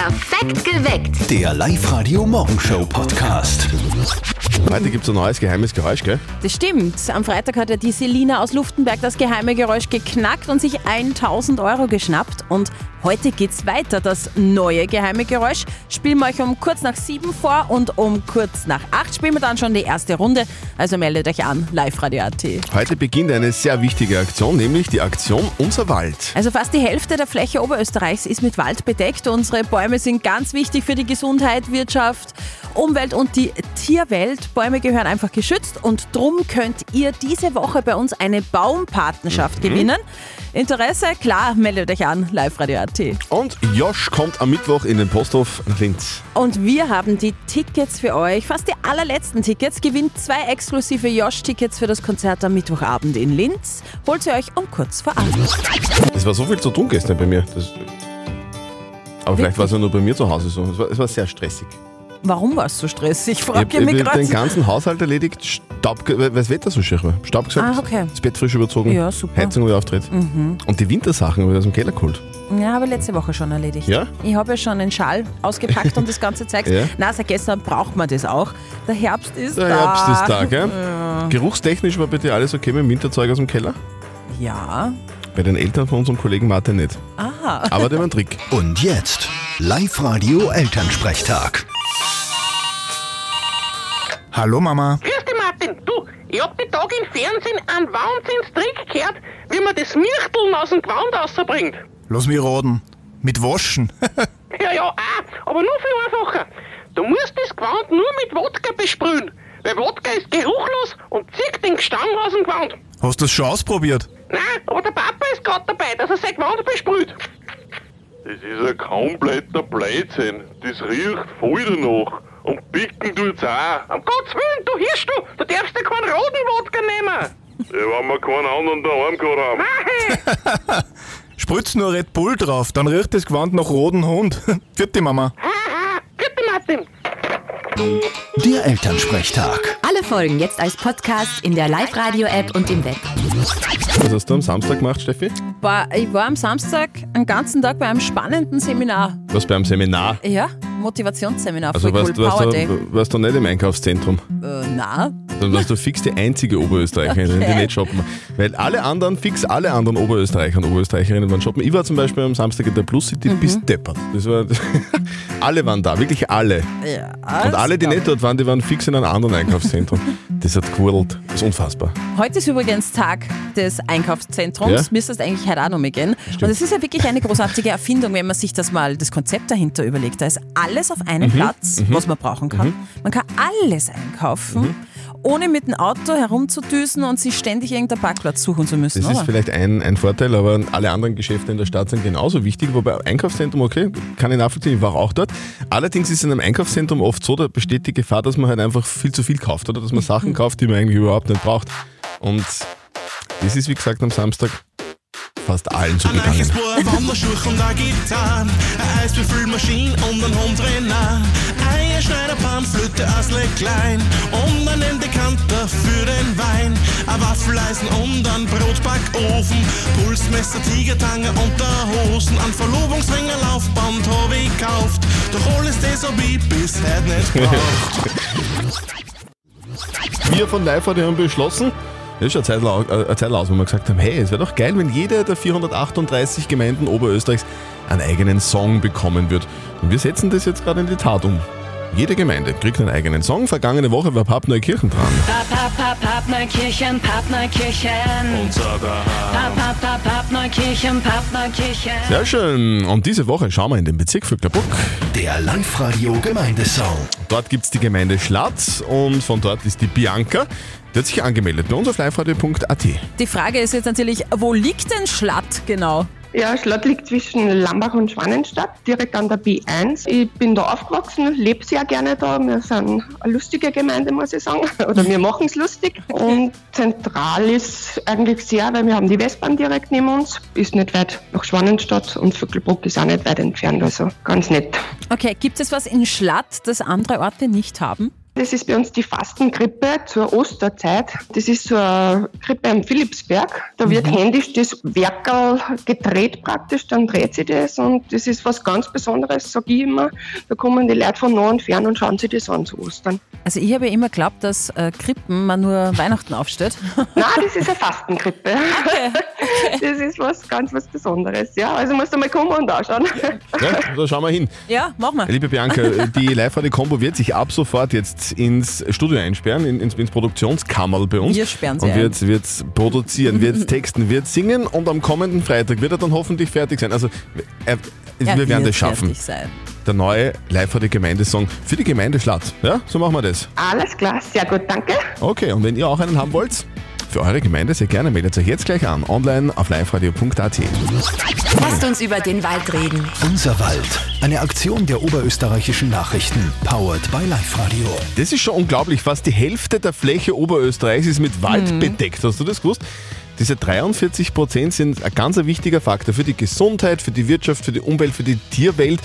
Perfekt geweckt. Der Live-Radio-Morgenshow-Podcast. Heute gibt es ein neues geheimes Geräusch, gell? Das stimmt. Am Freitag hat ja die Selina aus Luftenberg das geheime Geräusch geknackt und sich 1000 Euro geschnappt. Und heute geht's weiter. Das neue geheime Geräusch spielen wir euch um kurz nach sieben vor und um kurz nach acht spielen wir dann schon die erste Runde. Also meldet euch an, live radio.at. Heute beginnt eine sehr wichtige Aktion, nämlich die Aktion Unser Wald. Also fast die Hälfte der Fläche Oberösterreichs ist mit Wald bedeckt. Unsere Bäume sind ganz wichtig für die Gesundheit, Wirtschaft, Umwelt und die Tierwelt. Bäume gehören einfach geschützt und drum könnt ihr diese Woche bei uns eine Baumpatenrschaft gewinnen. Interesse? Klar, meldet euch an, live radio.at. Und Josh kommt am Mittwoch in den Posthof nach Linz. Und wir haben die Tickets für euch, fast die allerletzten Tickets. Gewinnt zwei exklusive Josh-Tickets für das Konzert am Mittwochabend in Linz. Holt sie euch um kurz vor acht. Es war so viel zu tun gestern bei mir. Das aber vielleicht war es ja nur bei mir zu Hause so. Es war, es war sehr stressig. Warum war es so stressig? Ich Frag habe ich mich hab den gerade. ganzen Haushalt erledigt, Staub, weil das Wetter so schier war. Staub gesagt, Ah, okay. das Bett frisch überzogen, Ja, super. Mhm. Heizung wieder auftritt. Und die Wintersachen habe ich aus dem Keller geholt. Ja, habe ich letzte Woche schon erledigt. Ja? Ich habe ja schon einen Schal ausgepackt und das ganze Zeug. Ja. Na, seit gestern braucht man das auch. Der Herbst ist Der da. Herbst ist da, gell? Geruchstechnisch war bei dir alles okay mit dem Winterzeug aus dem Keller? Ja. Bei den Eltern von unserem Kollegen Martin nicht. Aha. Aber der war ein Trick. Und jetzt Live-Radio-Elternsprechtag. Hallo Mama. Grüß dich, Martin. Du, ich hab die Tage im Fernsehen einen Wahnsinnstrick gehört, wie man das Mirchteln aus dem Gewand rausbringt. Lass mich raten. Mit Waschen. Ja, ja, auch, aber nur viel einfacher. Du musst das Gewand nur mit Wodka besprühen, weil Wodka ist geruchlos und zieht den Gestank aus dem Gewand. Hast du das schon ausprobiert? Nein, aber der Papa ist gerade dabei, dass er sein Gewand besprüht. Das ist ein kompletter Blödsinn. Das riecht voll danach. Tut's auch. Um Gottes Willen, du hörst du, du darfst ja keinen roten Wodka nehmen. Ja, wenn wir keinen anderen daheim gehabt haben. Nein, Spritz nur Red Bull drauf, dann riecht das Gewand nach roten Hund. Vierte Mama. haha, bitte Martin. Der Elternsprechtag. Alle Folgen jetzt als Podcast in der Live-Radio-App und im Web. Was hast du am Samstag gemacht, Steffi? War, ich war am Samstag einen ganzen Tag bei einem spannenden Seminar. Was beim Seminar? Ja, Motivationsseminar. Also warst, cool. warst, Power Day. du, warst du nicht im Einkaufszentrum? Äh, na, Dann warst du fix die einzige Oberösterreicherin, die Okay. nicht shoppen. Weil alle anderen, fix alle anderen Oberösterreicher und Oberösterreicherinnen waren shoppen. Ich war zum Beispiel am Samstag in der Plus City Mhm. bis deppert. Das war, alle waren da, wirklich alle. ja. Und alle, die nicht dort waren, die waren fix in einem anderen Einkaufszentrum. Das hat gewurdelt. Das ist unfassbar. Heute ist übrigens Tag des Einkaufszentrums. Ja? Müsstest eigentlich heute auch noch mal gehen. Und es ist ja wirklich eine großartige Erfindung, wenn man sich das mal, das Konzept dahinter überlegt. Da ist alles auf Mhm. einem Platz, was man brauchen kann. Man kann alles einkaufen, Mhm. Ohne mit dem Auto herumzudüsen und sich ständig irgendeinen Parkplatz suchen zu müssen. Das ist oder? vielleicht ein, ein Vorteil, aber alle anderen Geschäfte in der Stadt sind genauso wichtig. Wobei Einkaufszentrum, okay, kann ich nachvollziehen, ich war auch dort. Allerdings ist in einem Einkaufszentrum oft so, da besteht die Gefahr, dass man halt einfach viel zu viel kauft oder dass man Sachen kauft, die man eigentlich überhaupt nicht braucht. Und das ist, wie gesagt, am Samstag fast allen so gegangen. Asle klein und ein Endekanter für den Wein, ein Waffeleisen und ein Brotbackofen, Pulsmesser, Tigertange und der Hosen, ein Verlobungsring, ein Laufband hab ich gekauft, doch alles das hab ich bis heute nicht gebraucht. Wir von Live haben beschlossen, das ist schon eine eine Zeit aus, wo wir gesagt haben, hey, es wäre doch geil, wenn jede der 438 Gemeinden Oberösterreichs einen eigenen Song bekommen wird. Und wir setzen das jetzt gerade in die Tat um. Jede Gemeinde kriegt einen eigenen Song. Vergangene Woche war Pappneukirchen dran. Papp, papp, papp, Neukirchen, Papp, Neukirchen. Unser daheim. Papp, papp, papp, papp, Neukirchen, Papp, Neukirchen. Sehr schön. Und diese Woche schauen wir in den Bezirk Vöcklerbruck. Der Live-Radio-Gemeindesong. Dort gibt es die Gemeinde Schlatz und von dort ist die Bianca. Die hat sich angemeldet bei uns auf liveradio.at. Die Frage ist jetzt natürlich, wo liegt denn Schlatt genau? Ja, Schlott liegt zwischen Lambach und Schwanenstadt, direkt an der B1. Ich bin da aufgewachsen, lebe sehr gerne da. Wir sind eine lustige Gemeinde, muss ich sagen. Oder wir machen es lustig. Und zentral ist eigentlich sehr, weil wir haben die Westbahn direkt neben uns. Ist nicht weit nach Schwanenstadt und Vöckelbruck ist auch nicht weit entfernt. Also ganz nett. Okay, gibt es was in Schlatt, das andere Orte nicht haben? Das ist bei uns die Fastengrippe zur Osterzeit. Das ist so eine Krippe am Philipsberg. Da wird händisch das Werkel gedreht praktisch, dann dreht sich das und das ist was ganz Besonderes, sage ich immer. Da kommen die Leute von nah und fern und schauen sich das an zu Ostern. Also ich habe ja immer geglaubt, dass äh, Krippen man nur Weihnachten aufstellt. Nein, das ist eine Fastengrippe. Das ist was ganz was Besonderes. Ja, also musst du mal kommen und anschauen. Ja, da schauen wir hin. Ja, mach mal. Liebe Bianca, die live radio combo wird sich ab sofort jetzt ins Studio einsperren, in, ins, ins Produktionskammerl bei uns. Wir sperren sie Und ein. wird, wird produzieren, wird texten, wird singen und am kommenden Freitag wird er dann hoffentlich fertig sein. Also er, Er wir werden das schaffen. fertig sein. Der neue live radio Gemeindesong für die Gemeinde Schlatt. Ja, so machen wir das. Alles klar, sehr gut, danke. Okay, und wenn ihr auch einen haben wollt, für eure Gemeinde sehr gerne, meldet euch jetzt gleich an, online auf liveradio.at. Lasst uns über den Wald reden. Unser Wald. Eine Aktion der oberösterreichischen Nachrichten. Powered by Live Radio. Das ist schon unglaublich. Fast die Hälfte der Fläche Oberösterreichs ist mit Wald Mhm. bedeckt. Hast du das gewusst? Diese 43 Prozent sind ein ganz wichtiger Faktor für die Gesundheit, für die Wirtschaft, für die Umwelt, für die Tierwelt.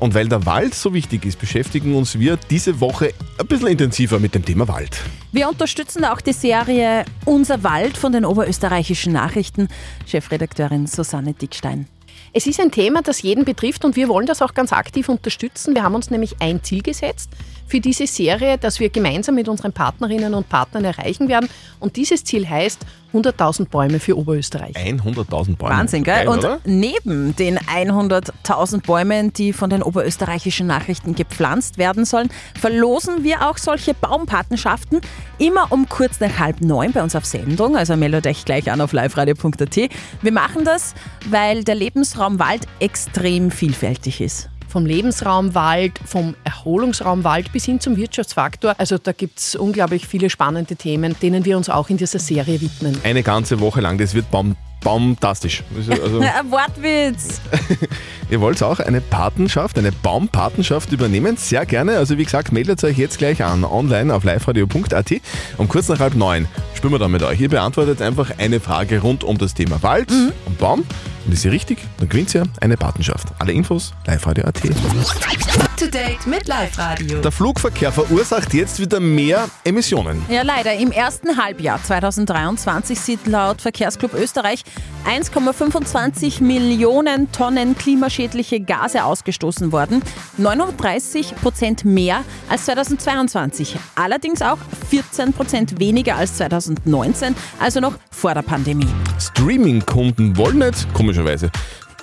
Und weil der Wald so wichtig ist, beschäftigen uns wir diese Woche ein bisschen intensiver mit dem Thema Wald. Wir unterstützen auch die Serie Unser Wald von den oberösterreichischen Nachrichten. Chefredakteurin Susanne Dickstein. Es ist ein Thema, das jeden betrifft und wir wollen das auch ganz aktiv unterstützen. Wir haben uns nämlich ein Ziel gesetzt für diese Serie, das wir gemeinsam mit unseren Partnerinnen und Partnern erreichen werden. Und dieses Ziel heißt 100.000 Bäume für Oberösterreich. 100.000 Bäume. Wahnsinn, gell? Geil, Und oder? neben den 100.000 Bäumen, die von den oberösterreichischen Nachrichten gepflanzt werden sollen, verlosen wir auch solche Baumpatenschaften immer um kurz nach halb neun bei uns auf Sendung. Also meldet euch gleich an auf liveradio.at. Wir machen das, weil der Lebensraum Wald extrem vielfältig ist. Vom Lebensraum Wald, vom Erholungsraum Wald bis hin zum Wirtschaftsfaktor. Also da gibt es unglaublich viele spannende Themen, denen wir uns auch in dieser Serie widmen. Eine ganze Woche lang, das wird baum, baumtastisch. Also, Ein Wortwitz! ihr wollt auch eine Patenschaft, eine Baumpatenschaft übernehmen? Sehr gerne. Also wie gesagt, meldet euch jetzt gleich an, online auf liveradio.at. Um kurz nach halb neun spielen wir dann mit euch. Ihr beantwortet einfach eine Frage rund um das Thema Wald und Baum. Und ist sie richtig, dann gewinnt ihr eine Patenschaft. Alle Infos liveradio.at. To date mit Live Radio. Der Flugverkehr verursacht jetzt wieder mehr Emissionen. Ja, leider. Im ersten Halbjahr 2023 sind laut Verkehrsclub Österreich 1,25 Millionen Tonnen klimaschädliche Gase ausgestoßen worden. 39 Prozent mehr als 2022. Allerdings auch 14 Prozent weniger als 2019, also noch vor der Pandemie. Streaming-Kunden wollen nicht, komischerweise,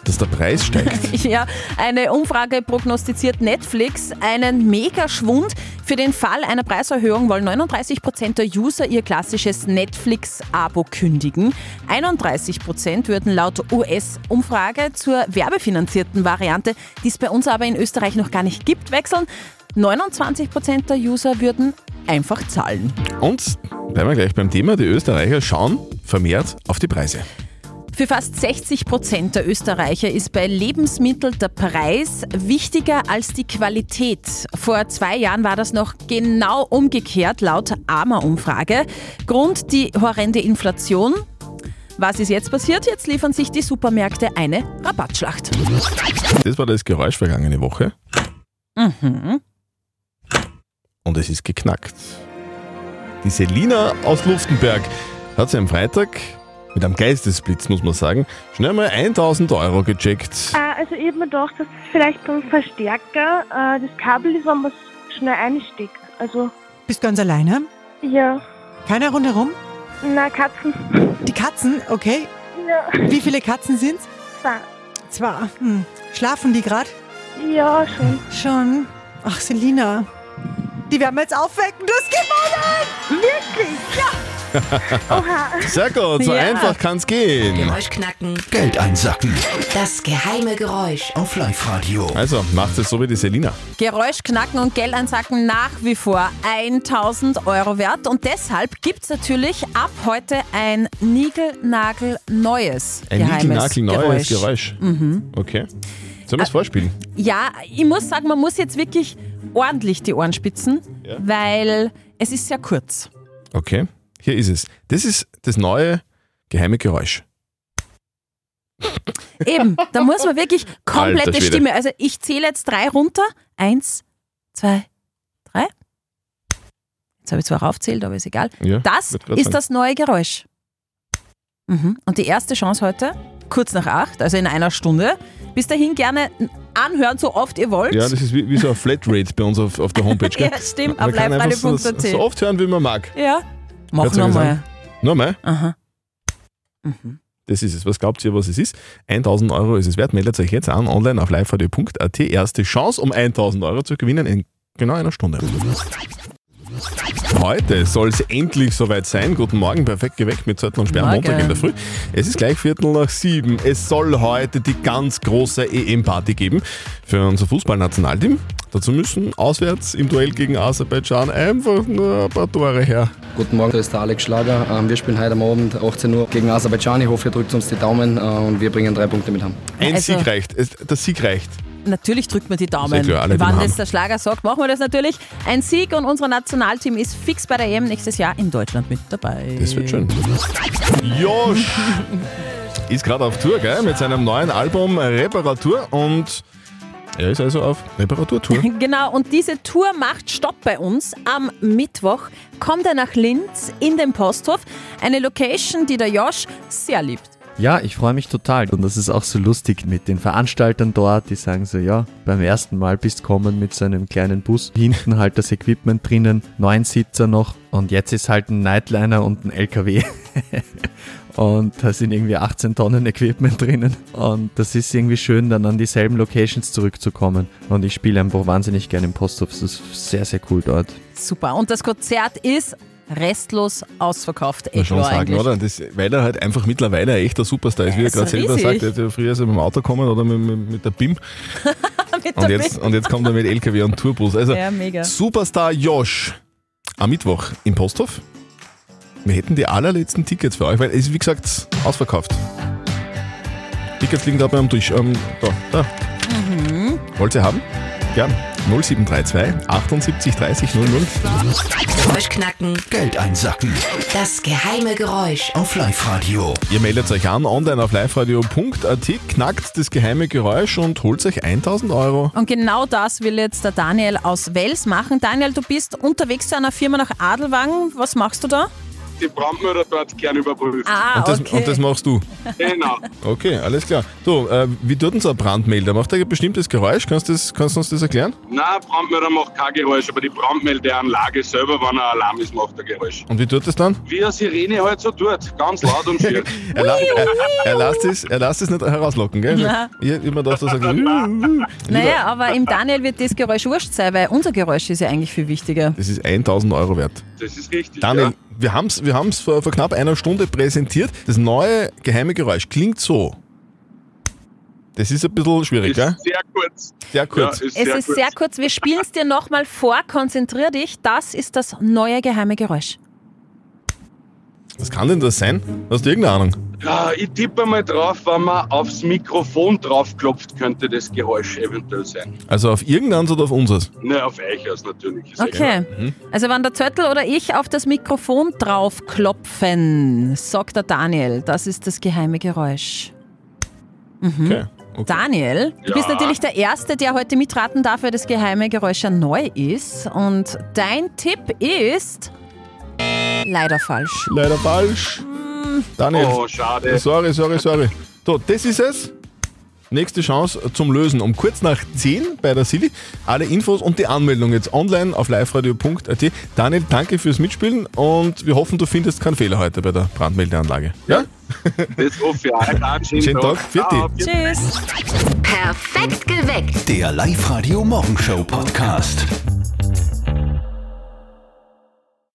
dass der Preis steigt. Ja, eine Umfrage prognostiziert Netflix einen Megaschwund. Für den Fall einer Preiserhöhung wollen 39 Prozent der User ihr klassisches Netflix-Abo kündigen. 31 Prozent würden laut US-Umfrage zur werbefinanzierten Variante, die es bei uns aber in Österreich noch gar nicht gibt, wechseln. 29 Prozent der User würden einfach zahlen. Und bleiben wir gleich beim Thema, die Österreicher schauen vermehrt auf die Preise. Für fast 60 Prozent der Österreicher ist bei Lebensmitteln der Preis wichtiger als die Qualität. Vor zwei Jahren war das noch genau umgekehrt laut AMA-Umfrage. Grund die horrende Inflation. Was ist jetzt passiert? Jetzt liefern sich die Supermärkte eine Rabattschlacht. Das war das Geräusch vergangene Woche Mhm. und es ist geknackt. Die Selina aus Luftenberg hat sie am Freitag mit einem Geistesblitz, muss man sagen, schnell mal 1000 Euro gecheckt. Äh, also ich habe mir gedacht, dass es vielleicht beim Verstärker äh, das Kabel ist, wenn man es schnell einsteckt. Also Bist ganz alleine? ja, Keiner rundherum? na Katzen. Die Katzen, okay. Ja. Wie viele Katzen sind's? Zwei. Zwei. Hm. Schlafen die gerade? Ja, schon. Schon. Ach, Selina. Die werden wir jetzt aufwecken. Du hast gewonnen! Wirklich? Ja. Oha. Sehr gut, so Ja. einfach kann's gehen. Geräusch knacken. Geld einsacken. Das geheime Geräusch. Auf Live Radio. Also, macht es so wie die Selina. Geräusch knacken und Geld einsacken nach wie vor 1000 Euro wert. Und deshalb gibt es natürlich ab heute ein Niegelnagel-neues Ein geheimes Nickel-Nackel-neues Geräusch. Geräusch. Mhm. Okay. Sollen wir es vorspielen? Ja, ich muss sagen, man muss jetzt wirklich ordentlich die Ohren spitzen, Ja. weil es ist sehr kurz. Okay, hier ist es. Das ist das neue geheime Geräusch. Eben, da muss man wirklich komplette. Stimme. Also ich zähle jetzt drei runter. Eins, zwei, drei. Jetzt habe ich zwar raufzählt, aber ist egal. Ja, das ist sein. das neue Geräusch. Mhm. Und die erste Chance heute, kurz nach acht, also in einer Stunde. Bis dahin gerne anhören, so oft ihr wollt. Ja, das ist wie, wie so ein Flatrate bei uns auf, auf der Homepage. Gell? Ja, stimmt, Man auf liveradio.at. so oft hören, wie man mag. Ja. Mach nochmal. Nochmal? Aha. Das ist es. Was glaubt ihr, was es ist? 1000 Euro ist es wert. Meldet euch jetzt an online auf liveradio.at. Erste Chance, um 1000 Euro zu gewinnen in genau einer Stunde. Heute soll es endlich soweit sein. Guten Morgen, perfekt geweckt mit Zettel und Sperr. Montag in der Früh. Es ist gleich Viertel nach sieben. Es soll heute die ganz große EM-Party geben für unser Fußballnationalteam. Dazu müssen auswärts im Duell gegen Aserbaidschan einfach nur ein paar Tore her. Guten Morgen, da ist der Alex Schlager. Ähm, Wir spielen heute am Abend 18 Uhr gegen Aserbaidschan. Ich hoffe, ihr drückt uns die Daumen äh, und wir bringen drei Punkte mit heim. Ein Also- Sieg reicht. Der Sieg reicht. Natürlich drückt man die Daumen. Klar, Wann das der Schlager sagt, machen wir das natürlich. Ein Sieg und unser Nationalteam ist fix bei der EM nächstes Jahr in Deutschland mit dabei. Das wird schön. Josh ist gerade auf Tour, gell? Mit seinem neuen Album Reparatur und er ist also auf Reparaturtour. Genau, und diese Tour macht Stopp bei uns. Am Mittwoch kommt er nach Linz in den Posthof. Eine Location, die der Josh sehr liebt. Ja, ich freue mich total. Und das ist auch so lustig mit den Veranstaltern dort, die sagen so, ja, beim ersten Mal bist kommen mit so einem kleinen Bus, hinten halt das Equipment drinnen, neun Sitzer noch und jetzt ist halt ein Nightliner und ein LKW. und da sind irgendwie 18 Tonnen Equipment drinnen und das ist irgendwie schön, dann an dieselben Locations zurückzukommen. Und ich spiele einfach wahnsinnig gerne im Posthof, es ist sehr, sehr cool dort. Super. Und das Konzert ist restlos ausverkauft. Echt schon sagen, eigentlich. oder? Das, weil er halt einfach mittlerweile ein echter Superstar ist, wie er ist gerade selber riesig. sagt. Er hat früher so mit dem Auto kommen oder mit, mit, mit der BIM. Mit Und der jetzt, und jetzt kommt er mit LKW und Tourbus. Also Ja. Superstar Josh am Mittwoch im Posthof. Wir hätten die allerletzten Tickets für euch, weil es ist wie gesagt ausverkauft. Tickets liegen da beim Tisch. Ähm, da, da. Mhm. Wollt ihr haben? Gern. 0732 78 30 00. Geräusch knacken. Geld einsacken. Das geheime Geräusch. Auf Live-Radio. Ihr meldet euch an online auf liveradio.at, knackt das geheime Geräusch und holt euch 1000 Euro. Und genau das will jetzt der Daniel aus Wels machen. Daniel, du bist unterwegs zu einer Firma nach Adelwang. Was machst du da? Die Brandmörder dort gern überprüft. Ah, und, das, okay. und das machst du. Genau. Okay, alles klar. Du, äh, wie tut denn so ein Brandmelder? Macht er ein bestimmtes Geräusch? Kannst du, das, kannst du uns das erklären? Nein, Brandmörder macht kein Geräusch, aber die Brandmeldeanlage selber, wenn ein Alarm ist, macht ein Geräusch. Und wie tut das dann? Wie eine Sirene halt so tut, ganz laut und schier. Er, la er, er, lässt es, er lässt es nicht herauslocken, gell? Nein. Ich hab immer gedacht, er sagt, Naja, aber im Daniel wird das Geräusch wurscht sein, weil unser Geräusch ist ja eigentlich viel wichtiger. das ist 1000 Euro wert. Das ist richtig. Daniel, ja. Wir haben es wir haben's vor, vor knapp einer Stunde präsentiert. Das neue geheime Geräusch klingt so. Das ist ein bisschen schwierig, gell? Ist sehr kurz. Sehr kurz. Ja, Es ist sehr kurz, wir spielen es dir nochmal vor, konzentrier dich. Das ist das neue geheime Geräusch. Was kann denn das sein? Hast du irgendeine Ahnung? Ja, ich tippe mal drauf, wenn man aufs Mikrofon draufklopft, könnte das Geräusch eventuell sein. Also auf irgendeins oder auf unseres? Ne, auf euch aus natürlich. Ist Okay. Mhm. Also wenn der Zettel oder ich auf das Mikrofon draufklopfen, sagt der Daniel, das ist das geheime Geräusch. Mhm. Okay. Daniel, du bist Ja. natürlich der Erste, der heute mitraten darf, weil das geheime Geräusch ja neu ist. Und dein Tipp ist leider falsch. Leider falsch. Daniel. Oh, schade. Sorry, sorry, sorry. So, das ist es. Nächste Chance zum Lösen um kurz nach 10 bei der Silly. Alle Infos und die Anmeldung jetzt online auf liveradio.at. Daniel, danke fürs Mitspielen und wir hoffen, du findest keinen Fehler heute bei der Brandmeldeanlage. Ja? Das hoffe ich auch. Einen schönen, Schönen Tag. Tschüss. Perfekt geweckt. Der Live-Radio Morgenshow Podcast.